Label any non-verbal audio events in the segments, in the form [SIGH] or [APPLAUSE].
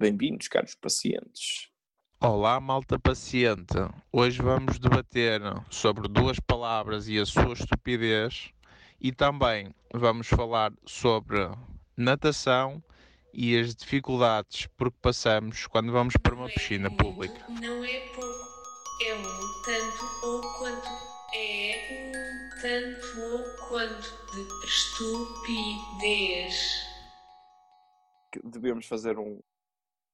Bem-vindos, caros pacientes. Olá, malta paciente. Hoje vamos debater sobre duas palavras e a sua estupidez e também vamos falar sobre natação e as dificuldades por que passamos quando vamos para uma piscina pública. Não é pouco, é um tanto ou quanto. É um tanto ou quanto de estupidez. Que Devíamos fazer um,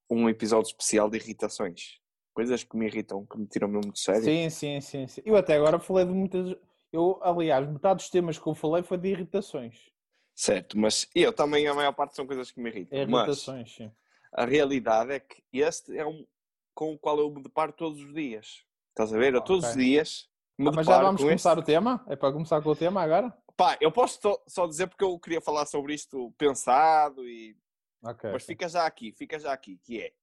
um episódio especial de irritações. Coisas que me irritam, que me tiram mesmo muito sério. Sim, sim, sim, sim. Eu até agora falei de muitas. Eu, aliás, metade dos temas que eu falei foi de irritações. Certo, mas eu também, a maior parte são coisas que me irritam. Mas Irritações, sim. a realidade é que este é um com o qual eu me deparo todos os dias. Estás a ver? Eu todos os Ok. dias me Ah, mas já vamos com começar este- o tema? É para começar com o tema agora? Pá, eu posso só dizer porque eu queria falar sobre isto pensado e Ok. Mas ok. fica já aqui, fica já aqui, que é.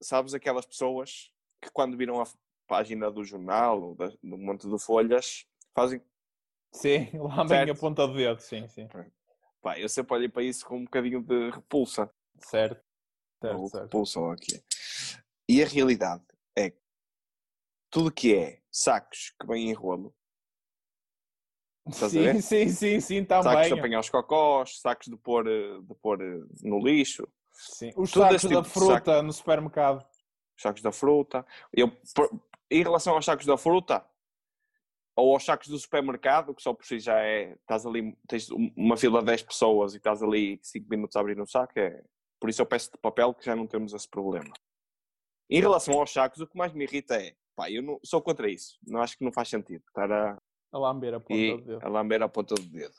Sabes aquelas pessoas que quando viram a página do jornal ou da, do monte de folhas fazem. Sim, [LAUGHS] lá vem a ponta do dedo, sim, sim. Pá, eu sempre olhei para isso com um bocadinho de repulsa. Certo. Certo, ou repulsa é. E a realidade é que tudo que é sacos que vêm em rolo, Estás Sim, sim, sim, sim, sacos de também. apanhar os cocós, sacos de pôr, eh, de pôr eh, no lixo, Sim. Os Todo sacos da tipo de fruta no supermercado. sacos da fruta. Eu, em relação aos sacos da fruta, ou aos sacos do supermercado, que só por si já é. Estás ali, tens um- uma fila de 10 pessoas e estás ali 5 minutos a abrir um saco, é. Por isso eu peço de papel que já não temos esse problema. Em relação aos sacos, o que mais me irrita é. Pá, eu não, sou contra isso. Não acho que não faz sentido estar a, A lamber a ponta e do dedo. a lamber a ponta do dedo.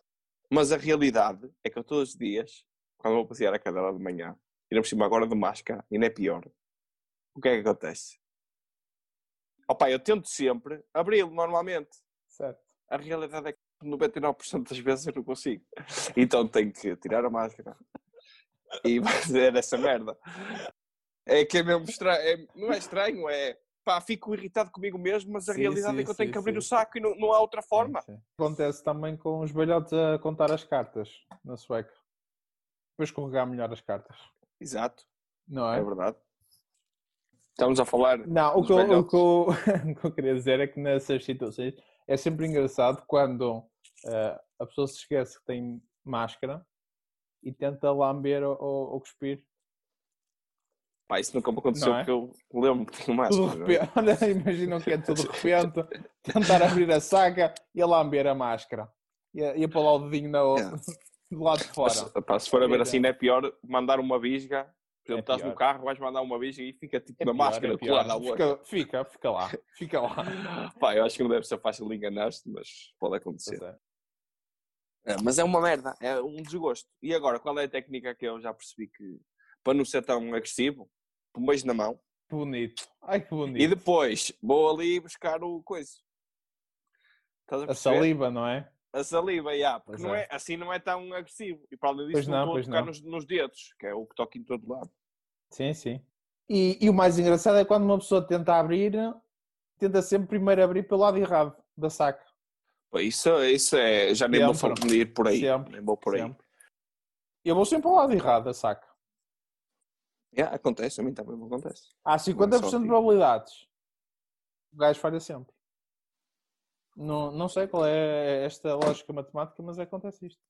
Mas a realidade é que eu todos os dias, quando vou passear a cadela de manhã, e por cima agora de máscara, e não é pior, o que é que acontece? Opa, eu tento sempre abri-lo normalmente. Certo. A realidade é que 99% das vezes eu não consigo. [LAUGHS] Então tenho que tirar a máscara e [LAUGHS] fazer essa merda. É que é mesmo estranho. é- não é estranho, é pá, fico irritado comigo mesmo, mas a Sim, realidade sim, é que eu tenho sim, que abrir o saco e não, não há outra forma. Acontece também com os velhotes a contar as cartas na sueca. Depois escorregar melhor as cartas. Exato. Não É é? verdade. Estamos a falar. Não, o que, eu, o, que eu, [LAUGHS] o que eu queria dizer é que nessas situações é sempre engraçado quando eh, a pessoa se esquece que tem máscara e tenta lamber ou, ou, ou cuspir. Pá, isso nunca me aconteceu é? porque eu lembro que tinha Tudo máscara. de repente, olha, imaginam que é tudo [LAUGHS] de repente, tentar abrir a saca e a lamber a máscara. E a, pôr lá o dedinho na, É. [LAUGHS] do lado de fora. Mas, pá, se for a ver assim, não é pior mandar uma bisga. Por exemplo, É estás no pior. carro, vais mandar uma bisga e fica tipo É na pior, máscara é colada à boca. Fica, fica, lá, fica lá. [LAUGHS] Pá, eu acho que não deve ser fácil de enganar-te, mas pode acontecer. É. É, mas é uma merda, é um desgosto. E agora, qual é a técnica que eu já percebi que, para não ser tão agressivo, um beijo na mão Que bonito. Ai que bonito. e depois vou ali buscar o coisa. A A saliva, não é? A saliva, já, porque não é. é, assim não é tão agressivo. E para além disso, Pois não, não, estou a tocar nos, nos dedos, que é o que toca em todo lado. Sim, sim. E, e o mais engraçado é quando uma pessoa tenta abrir, tenta sempre primeiro abrir pelo lado errado da saca. Isso, isso é, já nem vou Sempre. falar de ir por aí. Sempre, Nem vou por aí. Sempre. Eu vou sempre ao lado errado da saca. Yeah, acontece, a mim também me acontece. Há 50% de probabilidades. O gajo falha sempre. Não, não sei qual é esta lógica matemática, mas acontece isto.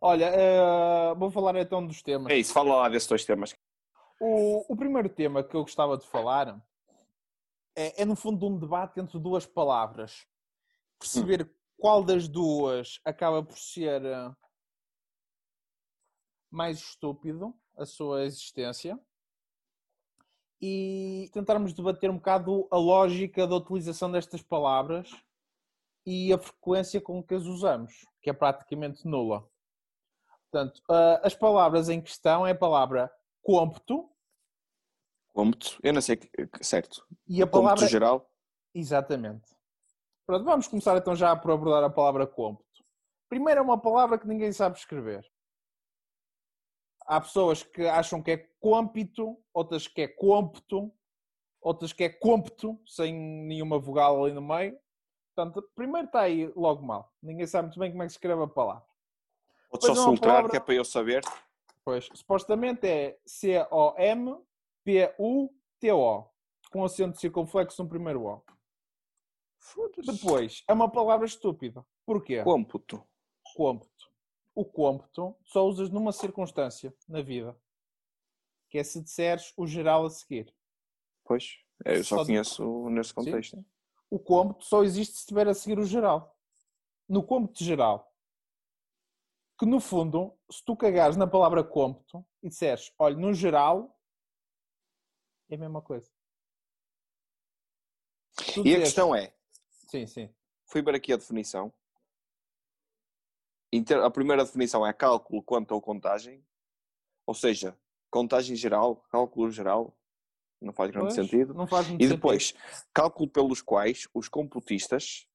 Olha, eh, vou falar então dos temas. É isso, fala lá desses dois temas. O, o primeiro tema que eu gostava de falar é, é, no fundo, um debate entre duas palavras. Perceber qual das duas acaba por ser eh, mais estúpido a sua existência e tentarmos debater um bocado a lógica da utilização destas palavras e a frequência com que as usamos, que é praticamente nula. Portanto, as palavras em questão é a palavra cômputo Cômputo, eu não sei, certo. e a Cômputo palavra. geral, Exatamente. Pronto, vamos começar então já por abordar a palavra cômputo. Primeiro é uma palavra que ninguém sabe escrever. Há pessoas que acham que é cômpito, outras que é cômputo, outras que é cômputo, sem nenhuma vogal ali no meio. Portanto, primeiro está aí logo mal. Ninguém sabe muito bem como é que se escreve a palavra. vou só filtrar, palavra- que é para eu saber. Pois, supostamente é C-O-M-P-U-T-O, com acento circunflexo no primeiro O. Depois, é uma palavra estúpida. Porquê? Cômputo. Cômputo. O cômputo só usas numa circunstância na vida, que é se disseres o geral a seguir. Pois, eu só Só- conheço nesse contexto. O cômputo só existe se estiver a seguir o geral. No cômputo geral, que no fundo, se tu cagares na palavra cômputo e disseres, olha, no geral, é a mesma coisa. Tu E a disseres- questão é, Sim, sim. fui ver aqui a definição. A primeira definição é cálculo quanto ou contagem. Ou seja, contagem geral, cálculo geral. Não faz grande Pois, sentido. Não faz muito E sentido. depois, cálculo pelos quais os computistas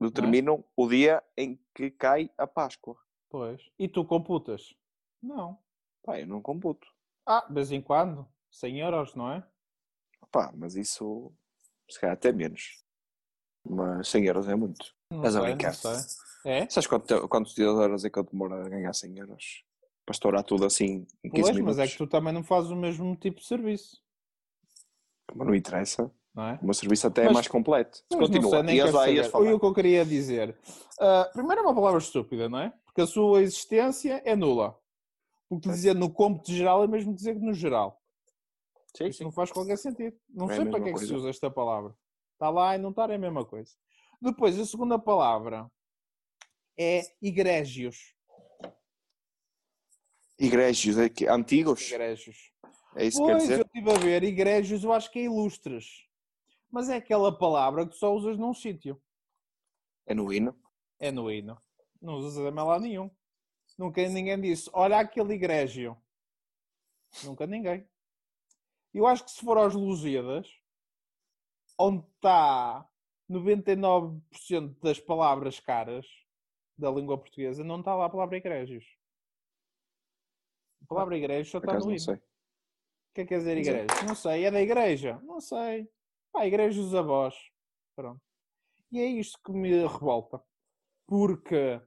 é? determinam o dia em que cai a Páscoa. Pois. E tu computas? Não. Pá, eu não computo. Ah, de vez em quando. 100 euros, não é? Pá, mas isso, se calhar até menos. Mas 100 euros é muito. Estás a brincar. É? Sabes quanto, quantos horas é que eu demoro a ganhar 100 euros? Para estourar tudo assim em 15 Pois, minutos. mas é que tu também não fazes o mesmo tipo de serviço, Mas não interessa. não é? O meu serviço até é Mas- mais completo. Continua. sei, ias lá, ias falar. Foi o que eu queria dizer. Ah, primeiro é uma palavra estúpida, não é? Porque a sua existência é nula. Porque dizer no cômputo geral é mesmo dizer no geral. Sim, Isso sim. não faz qualquer sentido. Não É sei para que é que se coisa. usa esta palavra. Está lá e não está é a mesma coisa. Depois, a segunda palavra é igrégios. Igrejas é que- antigos? Igrégios. É isso que quer Pois, eu dizer? estive a ver, igrégios eu acho que é ilustres. Mas é aquela palavra que só usas num sítio. É no hino. É no hino. Não usas a lá nenhum. Nunca ninguém disse, olha aquele igrégio. Nunca ninguém. Eu acho que se for aos Lusíadas, onde está 99% das palavras caras da língua portuguesa, não está lá a palavra igrégios. A palavra igreja só está no não sei. O que é que quer dizer igreja? Não sei. É da igreja? Não sei. Pá, igreja dos avós. Pronto. E é isto que me revolta. Porque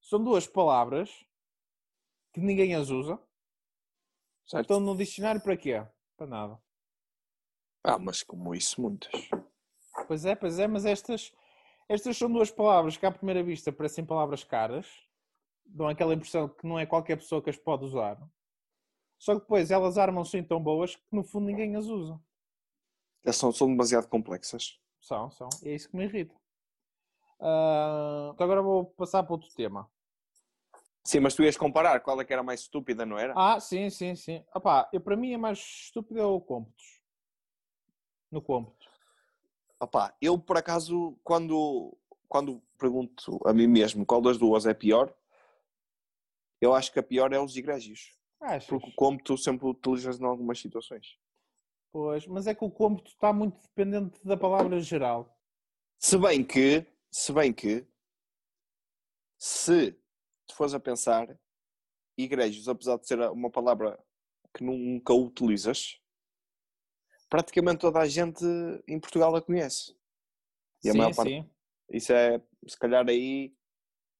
são duas palavras que ninguém as usa. Certo? Estão no dicionário para quê? Para nada. Ah, mas como isso, muitas. Pois é, pois é, mas estas, estas são duas palavras que à primeira vista parecem palavras caras. Dão aquela impressão que não é qualquer pessoa que as pode usar. Só que depois elas armam-se em tão boas que no fundo ninguém as usa. Elas são, são demasiado complexas. São, são. E é isso que me irrita. Ah, então agora vou passar para outro tema. Sim, mas tu ias comparar qual é que era mais estúpida, não era? Ah, sim, sim, sim. Opá, eu, para mim é mais estúpido é o cômputos. No cômputo. Opá, eu por acaso, quando, quando pergunto a mim mesmo qual das duas é pior, eu acho que a pior é os igrégios. Achas? Porque como tu sempre utilizas em algumas situações. Pois, mas é que o cômputo está muito dependente da palavra geral. Se bem que, se bem que, se tu fores a pensar, igrégios, apesar de ser uma palavra que nunca utilizas, praticamente toda a gente em Portugal a conhece. E a sim, maior parte- sim. Isso é, se calhar, aí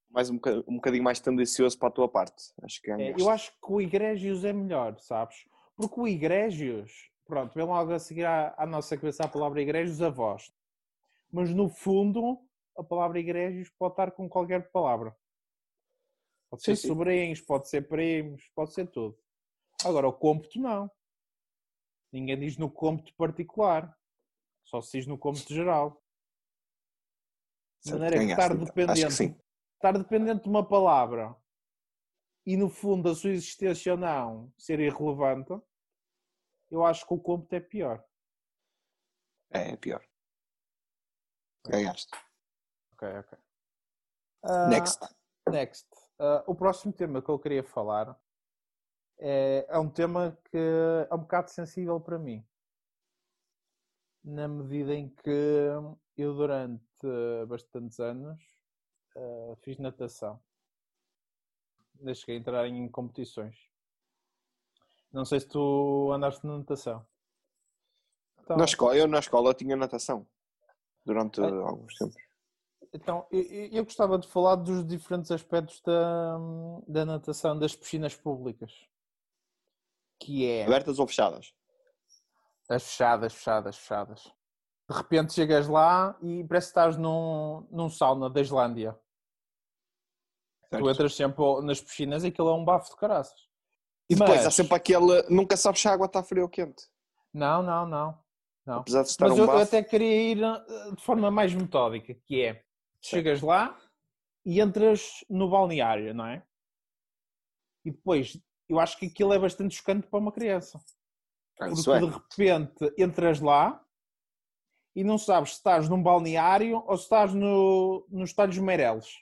mais um, boca- um bocadinho mais tendencioso para a tua parte. Acho que É, ganhaste. eu acho que o igrégios é melhor, sabes? Porque o igrégios, pronto, vem logo a seguir à, à nossa cabeça a palavra igrégios, avós. Mas no fundo, a palavra igrégios pode estar com qualquer palavra. Pode ser Sim, sim. sobrinhos, pode ser primos, pode ser tudo. Agora, o cômputo não. Ninguém diz no cômputo particular. Só se diz no cômputo geral. De maneira que estar então. Dependente que estar dependente de uma palavra e no fundo a sua existência ou não ser irrelevante, eu acho que o cômputo é pior. É, é pior. Ganhaste. Ok, ok. Ah, Next. Next. Ah, o próximo tema que eu queria falar é, é um tema que é um bocado sensível para mim. Na medida em que eu durante bastantes anos ah, fiz natação. Cheguei a entrar em competições. Não sei se tu andaste na natação. Então, Na escola, eu na escola tinha natação. Durante É. alguns tempos. Então, eu, eu- eu gostava de falar dos diferentes aspectos da, da natação das piscinas públicas. Que é Abertas ou fechadas? as fechadas, fechadas, fechadas. De repente chegas lá e parece que estás num, num sauna da Islândia. Certo. Tu entras sempre nas piscinas e aquilo é um bafo de caraças. E depois Mas- há sempre aquele. Nunca sabes se a água está fria ou quente. Não, não, não. não. Apesar de estar Mas um eu, eu bafo. até queria ir eh, de forma mais metódica, que é, chegas lá e entras no balneário, não é? E depois, eu acho que aquilo é bastante chocante para uma criança. Ah, Porque é. de repente entras lá e não sabes se estás num balneário ou se estás no, nos talhos Meireles.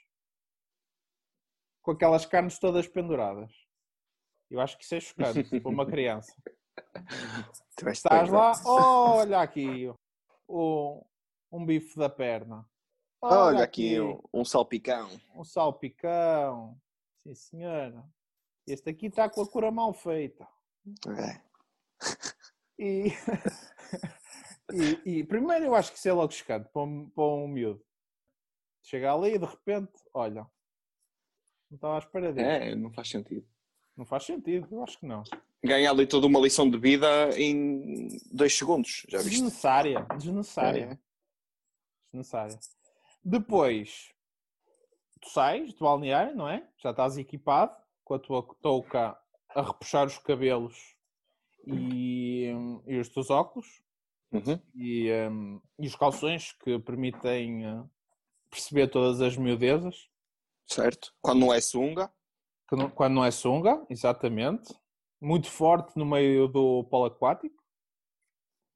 Com aquelas carnes todas penduradas. Eu acho que isso é chocante [LAUGHS] para uma criança. Estás lá, não? olha aqui o, um bife da perna. Olha aqui um, um salpicão. um salpicão. Sim, senhora. Este aqui está com a cura mal feita. É. E, [LAUGHS] e, e primeiro eu acho que isso é logo chocante para um, para um miúdo. Chega ali e de repente, olha, não estava à espera disso. É, não faz sentido. Não faz sentido, eu acho que não. Ganha ali toda uma lição de vida em dois segundos. Já viste? Desnecessária, desnecessária. É. Desnecessária. Depois, tu sais do balneário, não é? Já estás equipado com a tua touca a repuxar os cabelos e, e os teus óculos Uhum. e, hum, e os calções que permitem eh, perceber todas as miudezas. Certo. Quando não é sunga. Não- quando não é sunga, exatamente. Muito forte no meio do polo aquático.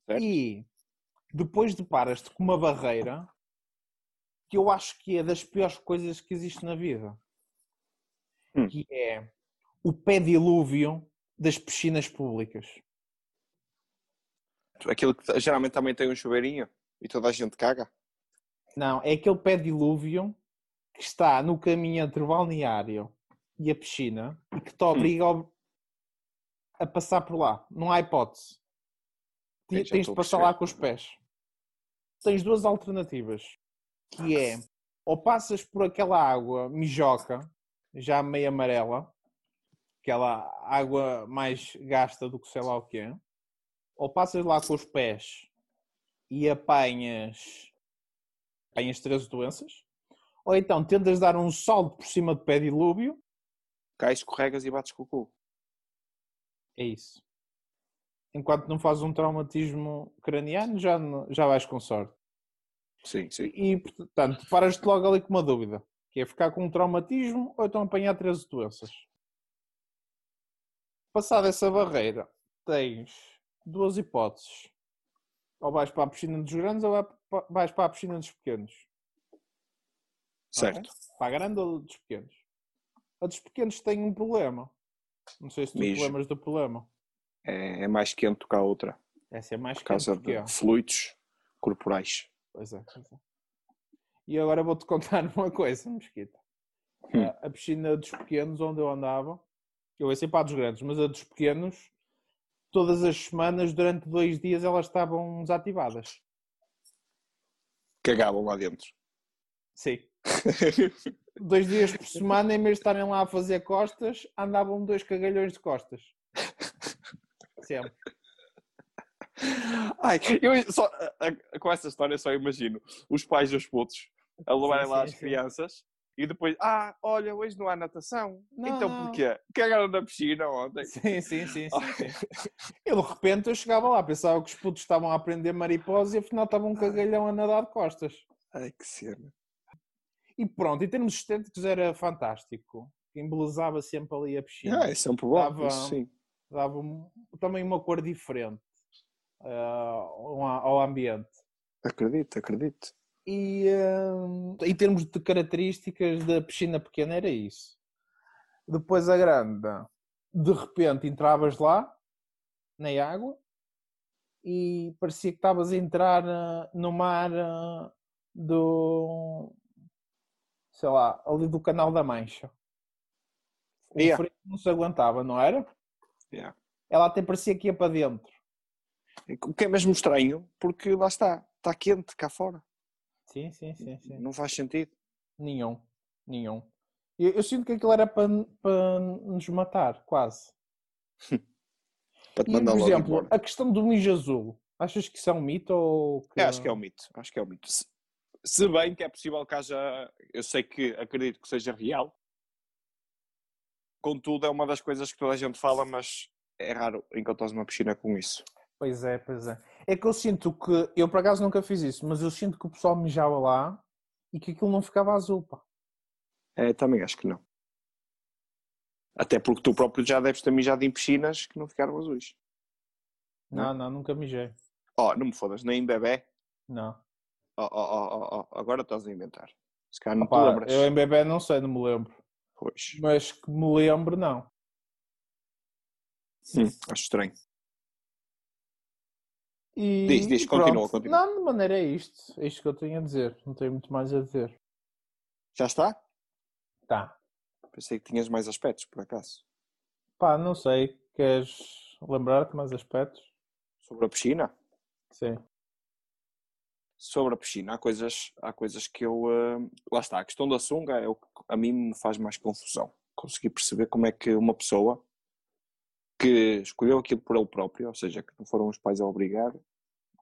Certo. E depois deparas-te com uma barreira que eu acho que é das piores coisas que existe na vida. Hum. Que é o pé dilúvio das piscinas públicas. Aquilo que geralmente também tem um chuveirinho e toda a gente caga. Não, é aquele pé dilúvio que está no caminho entre o balneário e a piscina e que te obriga ao- a passar por lá. Não há hipótese. Eu Tens de passar lá com os pés. Tens duas alternativas. Que é, ou passas por aquela água mijoca, já meio amarela, aquela água mais gasta do que sei lá o que é, ou passas lá com os pés e apanhas, apanhas três doenças, ou então tentas dar um salto por cima do pé dilúvio, Cais, escorregas e bates com o cu. é isso. Enquanto não fazes um traumatismo craniano, já, já vais com sorte. Sim, sim. E, portanto, paras-te logo ali com uma dúvida, que é ficar com um traumatismo ou então apanhar três doenças. Passada essa barreira, tens duas hipóteses. Ou vais para a piscina dos grandes ou vais para a piscina dos pequenos. Certo. Para a grande ou dos pequenos? A dos pequenos tem um problema. Não sei se tu Mijo. lembras do problema. É, é mais quente do que a outra. Essa é mais Por causa quente porque de fluidos corporais. Pois é, pois é. E agora vou-te [LAUGHS] contar uma coisa, Mesquita. Hum. A- A piscina dos pequenos, onde eu andava, eu ia sempre para a dos grandes, mas a dos pequenos, todas as semanas, durante dois dias, elas estavam desativadas. Cagavam lá dentro. Sim. [LAUGHS] Dois dias por semana, em vez de estarem lá a fazer costas, andavam dois cagalhões de costas. Sempre. Ai, eu só, com essa história só imagino os pais dos putos a levarem lá as sim. crianças e depois, ah, olha, hoje não há natação. Não, então não. porquê? Cagaram na piscina ontem. Sim, sim, sim, [LAUGHS] sim, sim. Eu de repente eu chegava lá, pensava que os putos estavam a aprender mariposa e afinal estava um cagalhão a nadar de costas. Ai, que cena. E pronto, em termos estéticos era fantástico. Embelezava sempre ali a piscina. Ah, é sempre bom. Dava- sim. Dava um- também uma cor diferente ah, ao- ao ambiente. Acredito, acredito. E hum, em termos de características da piscina pequena era isso. Depois a grande, de repente entravas lá, na água, e parecia que estavas a entrar ah, no mar ah, do, sei lá, ali do Canal da Mancha. O Yeah. frio não se aguentava, não era? Yeah. Ela até parecia que ia para dentro. O que é mesmo estranho, porque lá está, está quente cá fora. Sim, sim, sim, sim. Não faz sentido. Nenhum. Nenhum. Eu, eu sinto que aquilo era para, para nos matar, quase. [LAUGHS] Para te E, mandar por logo exemplo, embora. a questão do mijo azul. Achas que isso é um mito ou que... Eu acho que é um mito. Acho que é um mito. Se, se bem que é possível que haja. Eu sei que acredito que seja real. Contudo, é uma das coisas que toda a gente fala, mas é raro encontrar uma piscina com isso. Pois é, pois é. É que eu sinto que... Eu, por acaso, nunca fiz isso, mas eu sinto que o pessoal mijava lá e que aquilo não ficava azul, pá. É, também acho que não. Até porque tu próprio já deves ter mijado em piscinas que não ficaram azuis. Não, não, nunca mijei. Oh, não me fodas, nem em bebê. Não. Oh, oh, oh, oh, oh, agora estás a inventar. Se calhar não te Pá, lembras. eu em bebê não sei, não me lembro. Pois. Mas que me lembro, não. Hum, acho estranho. E, Diz, diz, continua, continua. Não, de maneira é isto. É isto que eu tenho a dizer. Não tenho muito mais a dizer. Já está? Tá. Pensei que tinhas mais aspectos, por acaso. Pá, não sei. Queres lembrar-te mais aspectos? Sobre a piscina? Sim. Sobre a piscina, há coisas, há coisas que eu. eh, lá está, a questão da sunga é o que a mim me faz mais confusão. Conseguir perceber como é que uma pessoa que escolheu aquilo por ele próprio, ou seja, que não foram os pais a obrigar,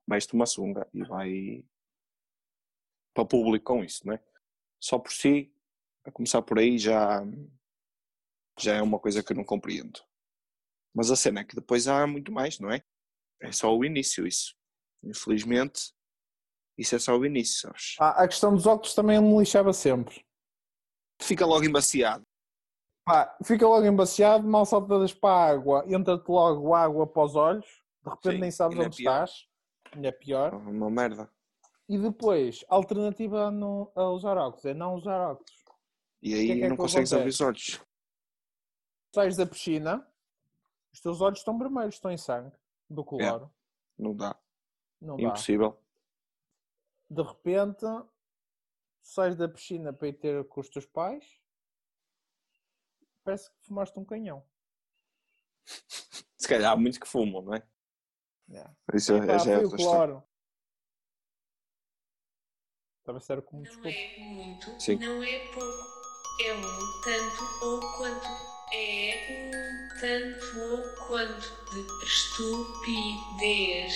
veste uma sunga e vai para o público com isso, não é? Só por si, a começar por aí, já, já é uma coisa que eu não compreendo. Mas a cena é que depois há muito mais, não é? É só o início, isso. Infelizmente, isso é só o início, sabes? Ah, a questão dos óculos também me lixava sempre. Fica logo embaciado. Pá, fica logo embaciado, mal saltas para a água, entra-te logo água para os olhos, de repente Sim, nem sabes é onde pior. estás, ainda é pior. É uma merda. E depois, a alternativa a, não, a usar óculos é não usar óculos. E aí que é que não que consegues abrir os olhos. Sais da piscina, os teus olhos estão vermelhos, estão em sangue, do cloro. Não dá. Não dá. Impossível. De repente, sais da piscina para ir ter com os teus pais, parece que fumaste um canhão. Se calhar há muitos que fumam, não é? Yeah. Isso Epá, já é foi o cloro. Talvez era como Não desculpa. é muito, Sim. não é pouco. É um tanto ou quanto. É um tanto ou quanto de estupidez.